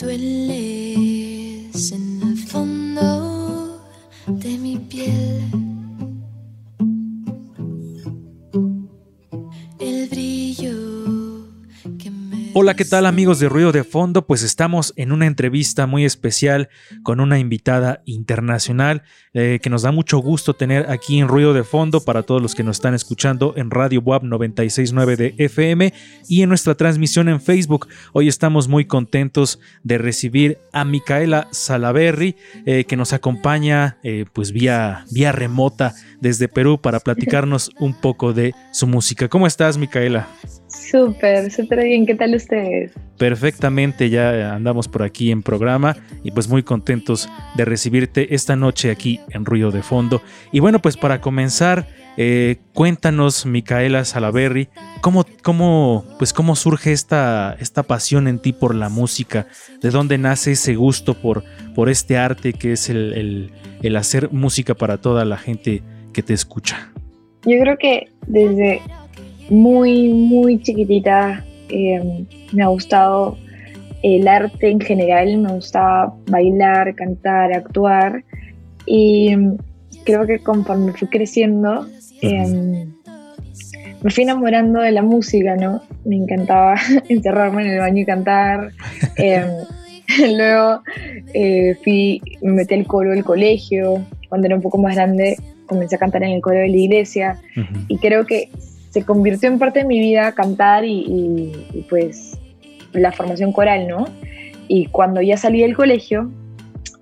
dueles en el fondo de mi piel. Hola, ¿qué tal amigos de Ruido de Fondo? Pues estamos en una entrevista muy especial con una invitada internacional eh, que nos da mucho gusto tener aquí en Ruido de Fondo para todos los que nos están escuchando en Radio WAP 969 de FM y en nuestra transmisión en Facebook. Hoy estamos muy contentos de recibir a Micaela Salaberry eh, que nos acompaña eh, pues vía, vía remota desde Perú para platicarnos un poco de su música. ¿Cómo estás, Micaela? Súper, súper bien. ¿Qué tal ustedes? Perfectamente, ya andamos por aquí en programa y pues muy contentos de recibirte esta noche aquí en Ruido de Fondo. Y bueno, pues para comenzar, eh, cuéntanos, Micaela Salaberry, ¿cómo, cómo, pues cómo surge esta, esta pasión en ti por la música? ¿De dónde nace ese gusto por, por este arte que es el, el, el hacer música para toda la gente que te escucha? Yo creo que desde muy, muy chiquitita. Eh, me ha gustado el arte en general, me gustaba bailar, cantar, actuar. Y creo que conforme fui creciendo eh, me fui enamorando de la música, ¿no? Me encantaba encerrarme en el baño y cantar. Eh, luego eh, fui, me metí al coro del colegio, cuando era un poco más grande comencé a cantar en el coro de la iglesia. Y creo que se convirtió en parte de mi vida cantar y, y- y, pues la formación coral, ¿no? Y cuando ya salí del colegio,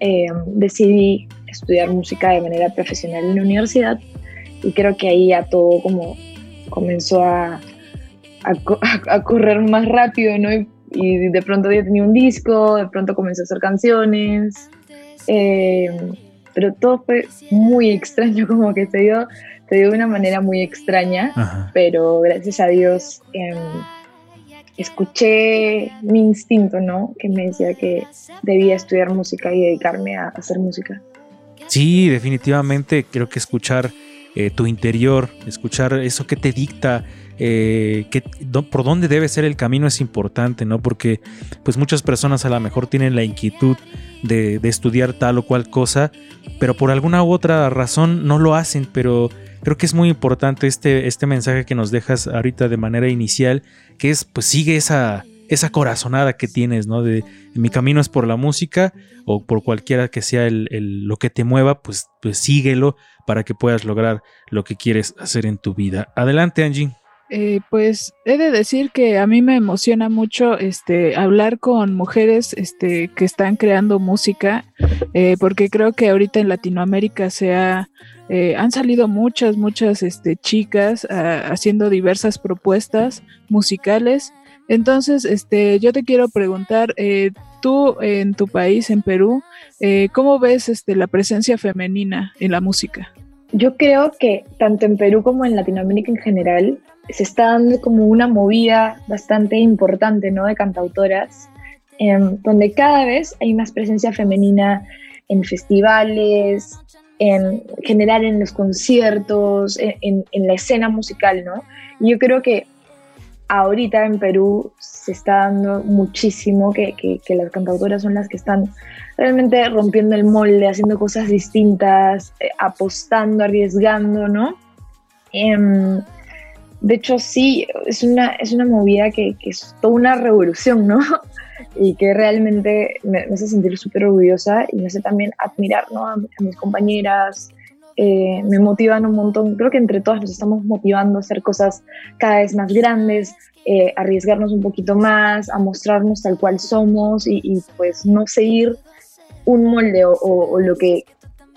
eh, decidí estudiar música de manera profesional en la universidad y creo que ahí ya todo como comenzó a, a, a correr más rápido, ¿no? Y, y de pronto ya tenía un disco, de pronto comencé a hacer canciones, eh, pero todo fue muy extraño, como que se dio, se dio de una manera muy extraña Ajá. pero gracias a Dios em, escuché mi instinto, ¿no? Que me decía que debía estudiar música y dedicarme a hacer música. Sí, definitivamente creo que escuchar eh, tu interior, escuchar eso que te dicta, eh, que, por dónde debe ser el camino es importante, ¿no? Porque pues muchas personas a lo mejor tienen la inquietud de, estudiar tal o cual cosa, pero por alguna u otra razón no lo hacen, pero creo que es muy importante este, este mensaje que nos dejas ahorita de manera inicial, que es pues sigue esa, esa corazonada que tienes, ¿no? De mi camino es por la música o por cualquiera que sea el- lo que te mueva, pues, pues síguelo para que puedas lograr lo que quieres hacer en tu vida. Adelante, Angie. Eh, pues he de decir que a mí me emociona mucho este hablar con mujeres este que están creando música eh, porque creo que ahorita en Latinoamérica se ha, eh, han salido muchas muchas este chicas ah, haciendo diversas propuestas musicales. Entonces este yo te quiero preguntar eh, tú en tu país en Perú cómo ves este la presencia femenina en la música Yo creo que tanto en Perú como en Latinoamérica en general se está dando como una movida bastante importante, ¿no? De cantautoras, em, donde cada vez hay más presencia femenina en festivales, en general en los conciertos, en, en- en la escena musical, ¿no? Y yo creo que ahorita en Perú se está dando muchísimo que, que- las cantautoras son las que están realmente rompiendo el molde, haciendo cosas distintas, eh, apostando, arriesgando, ¿no? Em, de hecho, sí, es una, es una movida que, es toda una revolución, ¿no? Y que realmente me, hace sentir súper orgullosa y me hace también admirar, ¿no? A mis compañeras, eh, me motivan un montón. Creo que entre todas nos estamos motivando a hacer cosas cada vez más grandes, eh, arriesgarnos un poquito más, a mostrarnos tal cual somos y, y, pues no seguir un molde o, o- o lo que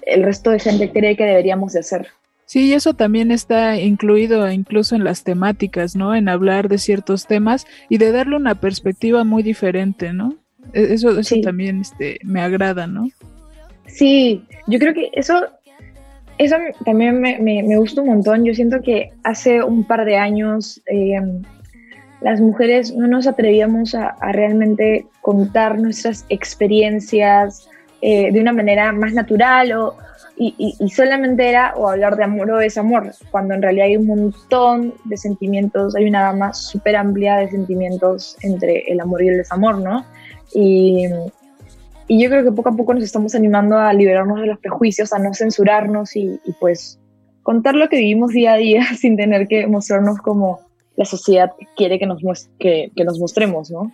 el resto de gente cree que deberíamos de hacer. Sí, y eso también está incluido incluso en las temáticas, ¿no? En hablar de ciertos temas y de darle una perspectiva muy diferente, ¿no? E- Eso, eso Sí. también este, me agrada, ¿no? Sí, yo creo que eso, eso también me, me- me gusta un montón. Yo siento que hace un par de años eh, las mujeres no nos atrevíamos a, realmente contar nuestras experiencias eh, de una manera más natural o, y, y- y solamente era o hablar de amor o desamor, cuando en realidad hay un montón de sentimientos, hay una gama súper amplia de sentimientos entre el amor y el desamor, ¿no? Y, y, yo creo que poco a poco nos estamos animando a liberarnos de los prejuicios, a no censurarnos y, y pues contar lo que vivimos día a día sin tener que mostrarnos como la sociedad quiere que nos, que, que nos mostremos, ¿no?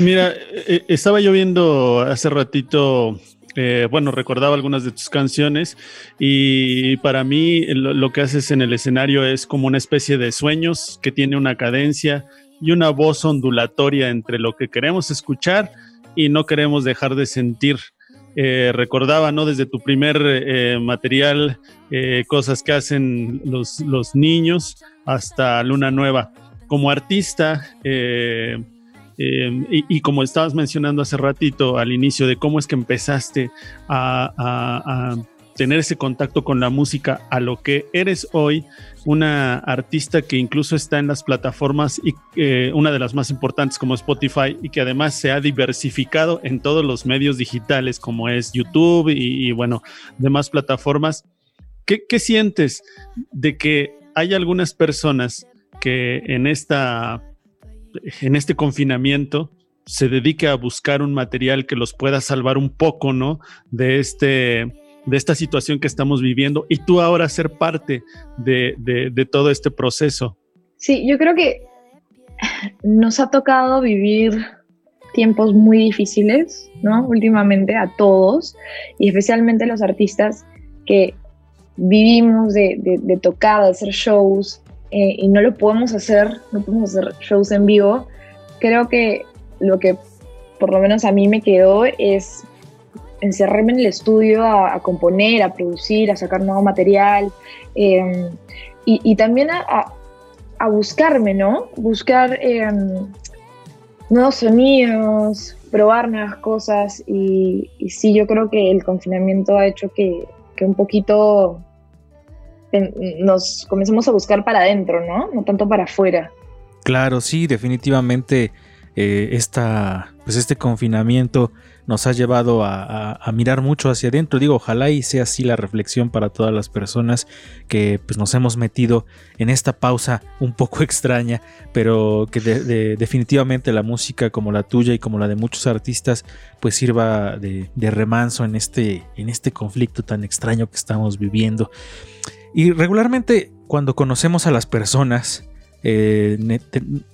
Mira, eh, estaba yo viendo hace ratito eh, bueno, recordaba algunas de tus canciones y para mí lo, que haces en el escenario es como una especie de sueños que tiene una cadencia y una voz ondulatoria entre lo que queremos escuchar y no queremos dejar de sentir. Eh, recordaba, ¿no? Desde tu primer eh, material, cosas que hacen los, los, niños hasta Luna Nueva. Como artista, y, como estabas mencionando hace ratito al inicio de cómo es que empezaste a, tener ese contacto con la música a lo que eres hoy, una artista que incluso está en las plataformas y eh, una de las más importantes como Spotify y que además se ha diversificado en todos los medios digitales como es YouTube y, bueno, demás plataformas. ¿Qué, ¿Qué sientes de que hay algunas personas que en esta en este confinamiento se dedique a buscar un material que los pueda salvar un poco, ¿no? De este de esta situación que estamos viviendo y tú ahora ser parte de, de, todo este proceso. Sí, yo creo que nos ha tocado vivir tiempos muy difíciles, ¿no? Últimamente a todos y especialmente los artistas que vivimos de, de tocar, de hacer shows, eh, y no lo podemos hacer, no podemos hacer shows en vivo, creo que lo que por lo menos a mí me quedó es encerrarme en el estudio a, componer, a producir, a sacar nuevo material em, y, también a, buscarme, ¿no? Buscar em, nuevos sonidos, probar nuevas cosas y, y, sí, yo creo que el confinamiento ha hecho que, que un poquito nos comencemos a buscar para adentro, ¿no? No tanto para afuera. Claro, sí, definitivamente eh, esta, pues este confinamiento nos ha llevado a, mirar mucho hacia adentro. Digo, ojalá y sea así la reflexión para todas las personas que pues, nos hemos metido en esta pausa un poco extraña, pero que definitivamente la música como la tuya y como la de muchos artistas pues sirva de, de remanso en este, en este conflicto tan extraño que estamos viviendo. Y regularmente cuando conocemos a las personas, eh,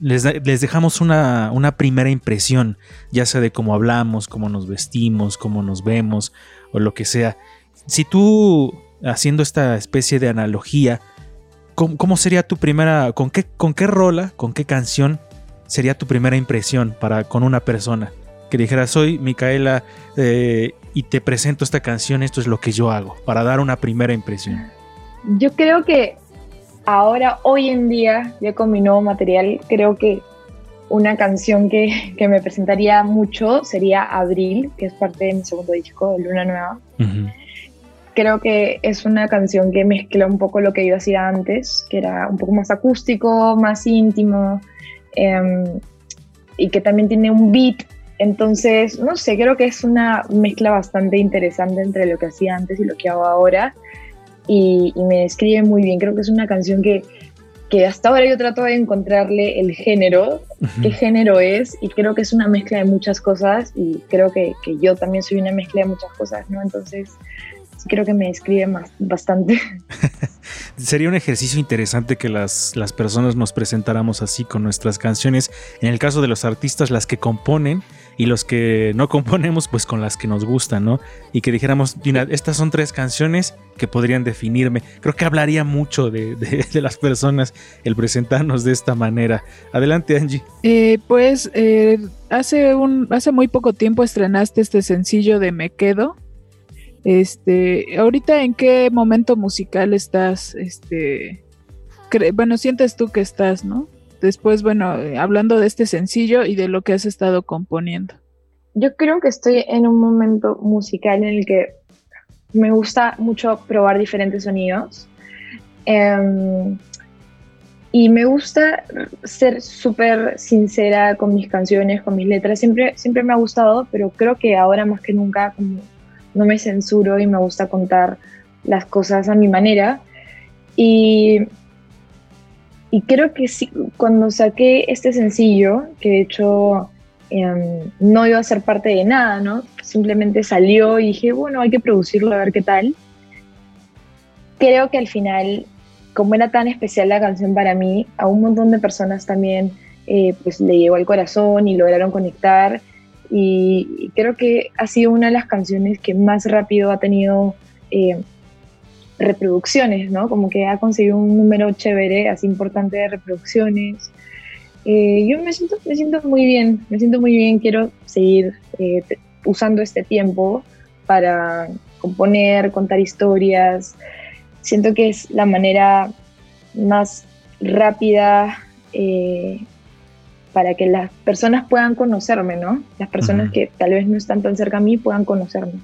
les, dejamos una, primera impresión, ya sea de cómo hablamos, cómo nos vestimos, cómo nos vemos o lo que sea. Si tú, haciendo esta especie de analogía, ¿cómo, sería tu primera, con qué, con qué rola, con qué canción sería tu primera impresión para, con una persona? Que dijera, soy Micaela eh, y te presento esta canción, esto es lo que yo hago, para dar una primera impresión. Yo creo que ahora, hoy en día, ya con mi nuevo material, creo que una canción que, me presentaría mucho sería Abril, que es parte de mi segundo disco, Luna Nueva. Creo que es una canción que mezcla un poco lo que yo hacía antes, que era un poco más acústico, más íntimo, em, y que también tiene un beat. Entonces, no sé, creo que es una mezcla bastante interesante entre lo que hacía antes y lo que hago ahora y, me describe muy bien. Creo que es una canción que, que hasta ahora yo trato de encontrarle el género, qué género es, y creo que es una mezcla de muchas cosas, y creo que, que yo también soy una mezcla de muchas cosas, ¿no? Entonces, creo que me describe más, bastante. Sería un ejercicio interesante que las, las personas nos presentáramos así con nuestras canciones. En el caso de los artistas, las que componen y los que no componemos, pues con las que nos gustan, ¿no? Y que dijéramos, estas son tres canciones que podrían definirme. Creo que hablaría mucho de, las personas el presentarnos de esta manera. Adelante, Angie. Eh, pues eh, hace, hace muy poco tiempo estrenaste este sencillo de Me Quedo. Este, ahorita en qué momento musical estás, este, bueno, sientes tú que estás, ¿no? Después, bueno, eh, hablando de este sencillo y de lo que has estado componiendo. Yo creo que estoy en un momento musical en el que me gusta mucho probar diferentes sonidos. Em, y me gusta ser súper sincera con mis canciones, con mis letras. Siempre, siempre me ha gustado, pero creo que ahora más que nunca no me censuro y me gusta contar las cosas a mi manera. Y y creo que sí, cuando saqué este sencillo, que de hecho em, no iba a ser parte de nada, ¿no? Simplemente salió y dije, bueno, hay que producirlo a ver qué tal. Creo que al final, como era tan especial la canción para mí, a un montón de personas también eh, pues le llegó al corazón y lograron conectar. Y, creo que ha sido una de las canciones que más rápido ha tenido eh, reproducciones, ¿no? Como que ha conseguido un número chévere, así importante de reproducciones. Eh, yo me siento, me siento muy bien, me siento muy bien, quiero seguir eh, usando este tiempo para componer, contar historias. Siento que es la manera más rápida eh, para que las personas puedan conocerme, ¿no? Las personas que tal vez no están tan cerca a mí puedan conocerme.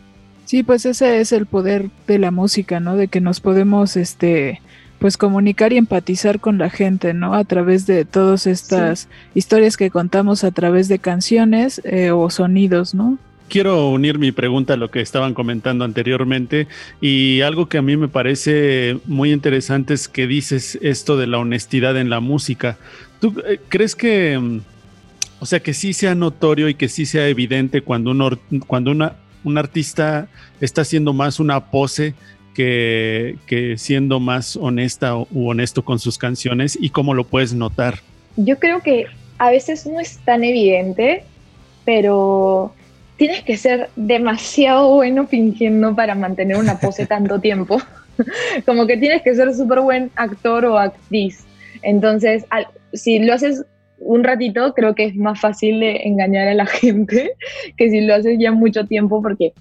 Sí, pues ese es el poder de la música, ¿no? De que nos podemos, este, pues comunicar y empatizar con la gente, ¿no? A través de todas estas historias que contamos a través de canciones eh, o sonidos, ¿no? Quiero unir mi pregunta a lo que estaban comentando anteriormente y algo que a mí me parece muy interesante es que dices esto de la honestidad en la música. ¿Tú eh, crees que, mm, o sea, que sí sea notorio y que sí sea evidente cuando, uno, cuando una un artista está haciendo más una pose que, siendo más honesta u honesto con sus canciones y cómo lo puedes notar? Yo creo que a veces no es tan evidente, pero tienes que ser demasiado bueno fingiendo para mantener una pose tanto tiempo. Como que tienes que ser súper buen actor o actriz. Entonces, si lo haces un ratito creo que es más fácil de engañar a la gente que si lo haces ya mucho tiempo porque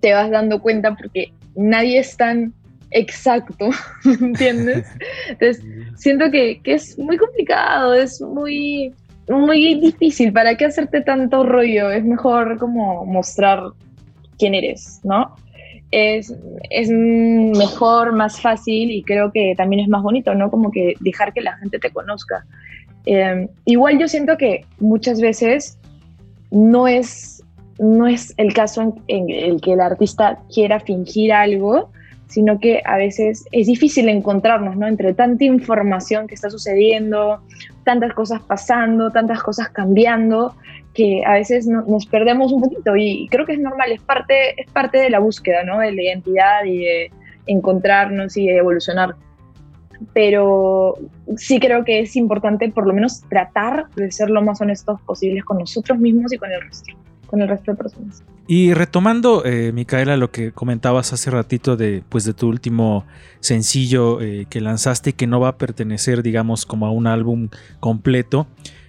te vas dando cuenta porque nadie es tan exacto, ¿entiendes? Entonces, siento que, que, es muy complicado, es muy, muy difícil. ¿Para qué hacerte tanto rollo? Es mejor como mostrar quién eres, ¿no? Es, es mejor, más fácil y creo que también es más bonito, ¿no? Como que dejar que la gente te conozca. Em, igual yo siento que muchas veces no es, no es el caso en, el que el artista quiera fingir algo, sino que a veces es difícil encontrarnos, ¿no? Entre tanta información que está sucediendo, tantas cosas pasando, tantas cosas cambiando, que a veces nos perdemos un poquito y creo que es normal, es parte, es parte de la búsqueda, ¿no? De la identidad y de encontrarnos y de evolucionar pero sí creo que es importante por lo menos tratar de ser lo más honestos posibles con nosotros mismos y con el resto, con el resto de personas. Y retomando, eh, Micaela, lo que comentabas hace ratito de, pues, de tu último sencillo eh, que lanzaste y que no va a pertenecer, digamos, como a un álbum completo.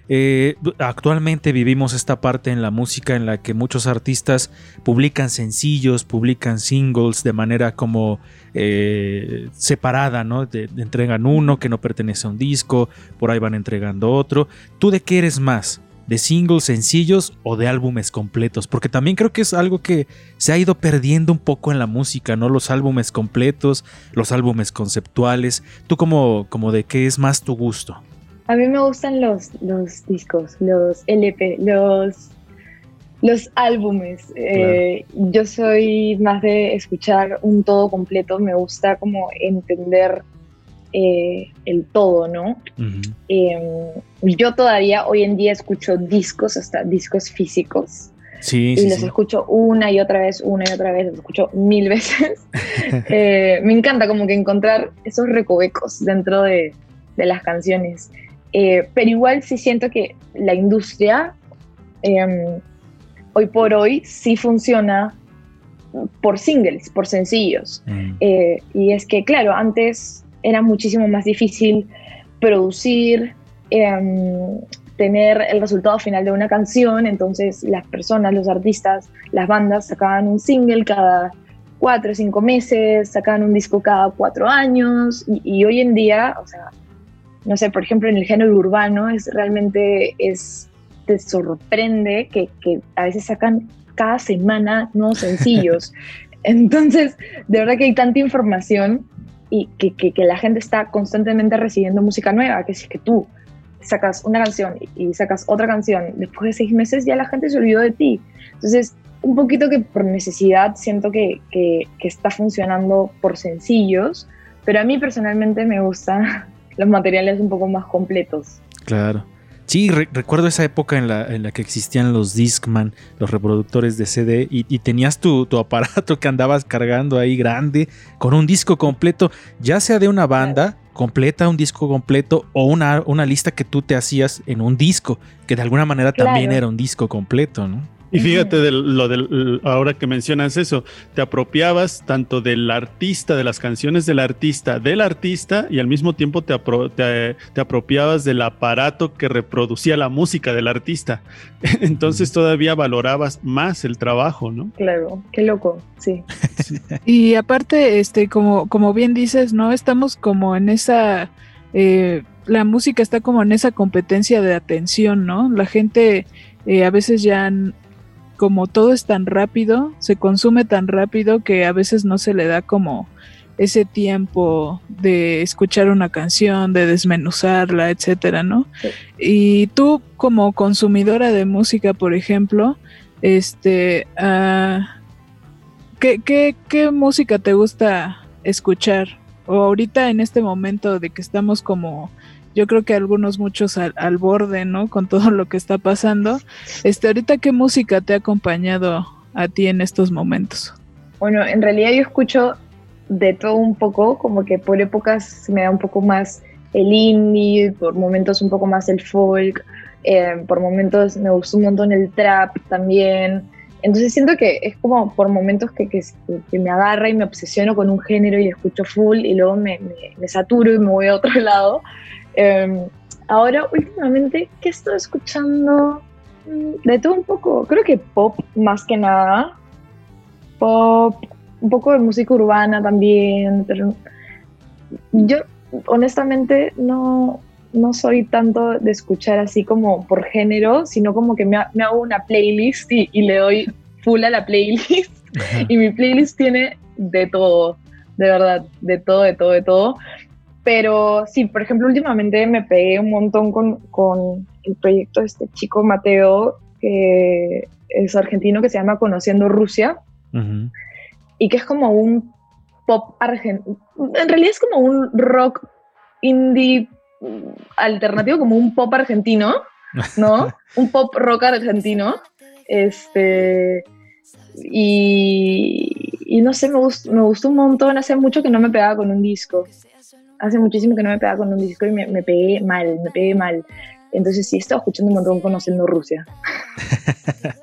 Eh, actualmente vivimos esta parte en la música en la que muchos artistas publican sencillos, publican singles de manera como eh, separada, ¿no? entregan uno que no pertenece a un disco, por ahí van entregando otro. ¿Tú de qué eres más? ¿De singles sencillos o de álbumes completos? Porque también creo que es algo que se ha ido perdiendo un poco en la música, ¿no? Los álbumes completos, los álbumes conceptuales. ¿Tú como, como de qué es más tu gusto? A mí me gustan los, los discos, los LP, los, los álbumes. Eh, yo soy más de escuchar un todo completo, me gusta como entender eh, el todo, ¿no? Em, yo todavía hoy en día escucho discos, hasta discos físicos. Sí, y los escucho una y otra vez, una y otra vez, los escucho mil veces. Eh, me encanta como que encontrar esos recovecos dentro de, de las canciones. Eh, pero igual sí siento que la industria em, hoy por hoy sí funciona por singles, por sencillos. Mm. Eh, y es que, claro, antes era muchísimo más difícil producir, em, tener el resultado final de una canción, entonces las personas, los artistas, las bandas sacaban un single cada cuatro o cinco meses, sacaban un disco cada cuatro años, y, y hoy en día, o sea, no sé, por ejemplo, en el género urbano es realmente, es, te sorprende que, que a veces sacan cada semana nuevos sencillos. Entonces, de verdad que hay tanta información y que, que, que, la gente está constantemente recibiendo música nueva, que si es que tú sacas una canción y sacas otra canción, después de seis meses ya la gente se olvidó de ti. Entonces, un poquito que por necesidad siento que, que está funcionando por sencillos, pero a mí personalmente me gusta los materiales un poco más completos. Claro. Sí, recuerdo esa época en la, en la, que existían los Discman, los reproductores de CD, y, tenías tu, tu, aparato que andabas cargando ahí grande, con un disco completo, ya sea de una banda completa, un disco completo, o una, una lista que tú te hacías en un disco, que de alguna manera también era un disco completo, ¿no? Y fíjate de lo del ahora que mencionas eso, te apropiabas tanto del artista, de las canciones del artista, del artista, y al mismo tiempo te, te, apropiabas del aparato que reproducía la música del artista. Entonces todavía valorabas más el trabajo, ¿no? Claro, qué loco, sí. y aparte, este, como, como bien dices, ¿no? Estamos como en esa. Eh, la música está como en esa competencia de atención, ¿no? La gente eh, a veces ya como todo es tan rápido, se consume tan rápido que a veces no se le da como ese tiempo de escuchar una canción, de desmenuzarla, etcétera, ¿no? Y tú como consumidora de música, por ejemplo, este, ah, ¿qué, qué, qué música te gusta escuchar? O ahorita en este momento de que estamos como yo creo que algunos muchos al, borde, ¿no? Con todo lo que está pasando. Este, ahorita, ¿qué música te ha acompañado a ti en estos momentos? Bueno, en realidad yo escucho de todo un poco, como que por épocas me da un poco más el indie, por momentos un poco más el folk, eh, por momentos me gusta un montón el trap también. Entonces siento que es como por momentos que, que, me agarra y me obsesiono con un género y escucho full y luego me, me saturo y me voy a otro lado. Em, ahora, últimamente, ¿qué estoy escuchando? Mm, de todo un poco, creo que pop más que nada. Pop, un poco de música urbana también, pero yo honestamente no, no soy tanto de escuchar así como por género, sino como que me, hago una playlist y, y, le doy full a la playlist. y mi playlist tiene de todo, de verdad, de todo, de todo, de todo. Pero sí, por ejemplo, últimamente me pegué un montón con, el proyecto de este chico Mateo, que es argentino, que se llama Conociendo Rusia, y que es como un pop argentino. En realidad es como un rock indie alternativo, como un pop argentino, ¿no? un pop rock argentino. Este. Y, y no sé, me, me gustó un montón. Hace mucho que no me pegaba con un disco hace muchísimo que no me pegaba con un disco y me, pegué mal, me pegué mal. Entonces sí, he escuchando un montón conociendo Rusia.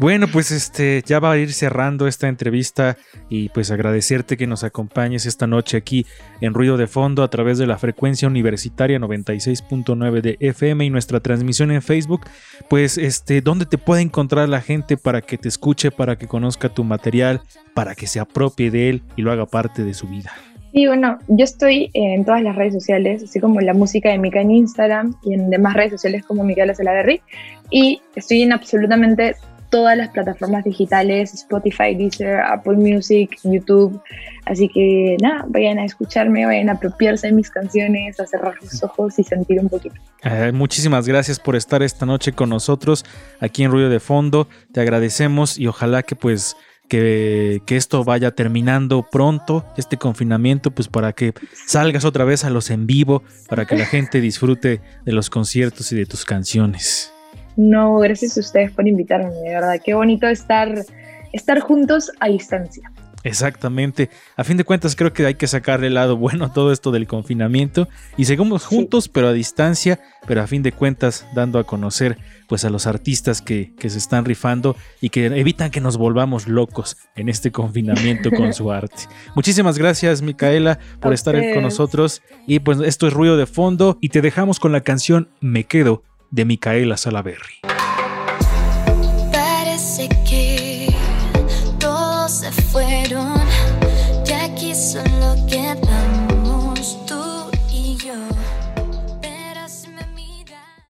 Bueno, pues este ya va a ir cerrando esta entrevista y pues agradecerte que nos acompañes esta noche aquí en Ruido de Fondo a través de la frecuencia universitaria 96.9 de FM y nuestra transmisión en Facebook. Pues este, ¿dónde te puede encontrar la gente para que te escuche, para que conozca tu material, para que se apropie de él y lo haga parte de su vida? Sí, bueno, yo estoy en todas las redes sociales, así como la música de Mika en Instagram y en demás redes sociales como Micaela Salaverry. Y estoy en absolutamente todas las plataformas digitales, Spotify, Deezer, Apple Music, YouTube. Así que nada, vayan a escucharme, vayan a apropiarse de mis canciones, a cerrar sus ojos y sentir un poquito. Eh, muchísimas gracias por estar esta noche con nosotros aquí en Ruido de Fondo. Te agradecemos y ojalá que pues que, esto vaya terminando pronto, este confinamiento, pues para que salgas otra vez a los en vivo, para que la gente disfrute de los conciertos y de tus canciones. No, gracias a ustedes por invitarme, de verdad. Qué bonito estar, estar juntos a distancia. Exactamente. A fin de cuentas, creo que hay que sacarle el lado bueno a todo esto del confinamiento y seguimos juntos, pero a distancia, pero a fin de cuentas dando a conocer pues a los artistas que, que, se están rifando y que evitan que nos volvamos locos en este confinamiento con su arte. Muchísimas gracias, Micaela, por estar con nosotros. Y pues esto es ruido de fondo y te dejamos con la canción Me Quedo de Micaela Salaberry.